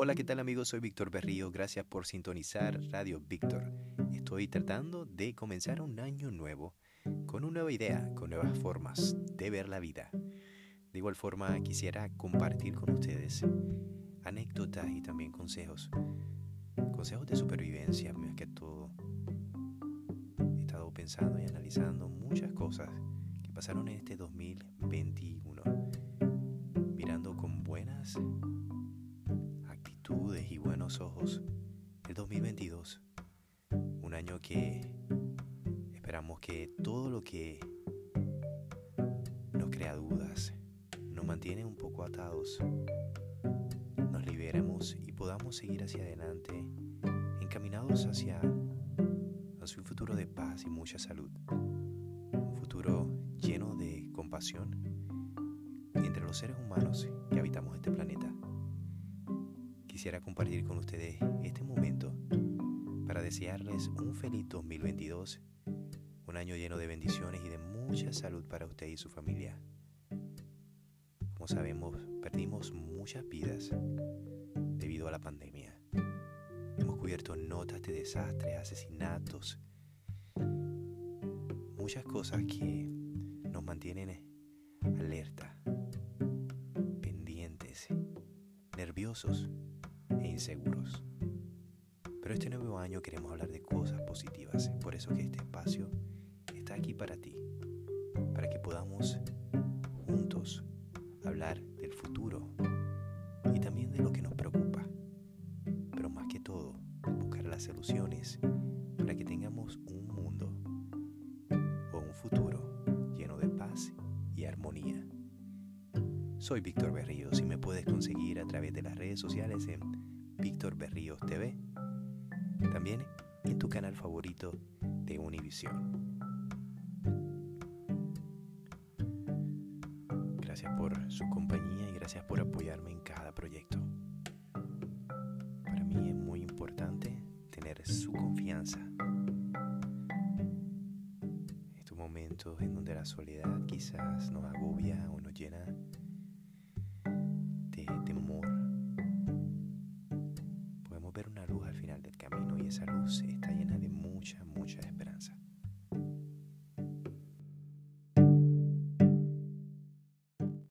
Hola, ¿qué tal amigos? Soy Víctor Berrío. Gracias por sintonizar Radio Víctor. Estoy tratando de comenzar un año nuevo con una nueva idea, con nuevas formas de ver la vida. De igual forma, quisiera compartir con ustedes anécdotas y también consejos. Consejos de supervivencia, más que todo. He estado pensando y analizando muchas cosas que pasaron en este 2021, mirando con buenas y buenos ojos el 2022. Un año que esperamos que todo lo que nos crea dudas, nos mantiene un poco atados, nos liberemos y podamos seguir hacia adelante, encaminados hacia, hacia un futuro de paz y mucha salud. Un futuro lleno de compasión entre los seres humanos que habitamos este planeta. Quisiera compartir con ustedes este momento para desearles un feliz 2022, un año lleno de bendiciones y de mucha salud para usted y su familia. Como sabemos, perdimos muchas vidas debido a la pandemia. Hemos cubierto notas de desastres, asesinatos, muchas cosas que nos mantienen alerta, pendientes, nerviosos e inseguros. Pero este nuevo año queremos hablar de cosas positivas, por eso que este espacio está aquí para ti, para que podamos juntos hablar del futuro y también de lo que nos preocupa, pero más que todo buscar las soluciones para que tengamos un mundo o un futuro lleno de paz y armonía. Soy Víctor Berríos y me puedes conseguir a través de las redes sociales en Víctor Berríos TV, también en tu canal favorito de Univision. Gracias por su compañía y gracias por apoyarme en cada proyecto. Para mí es muy importante tener su confianza. Estos momentos en donde la soledad quizás nos agobia o nos llena ver una luz al final del camino y esa luz está llena de mucha, mucha esperanza.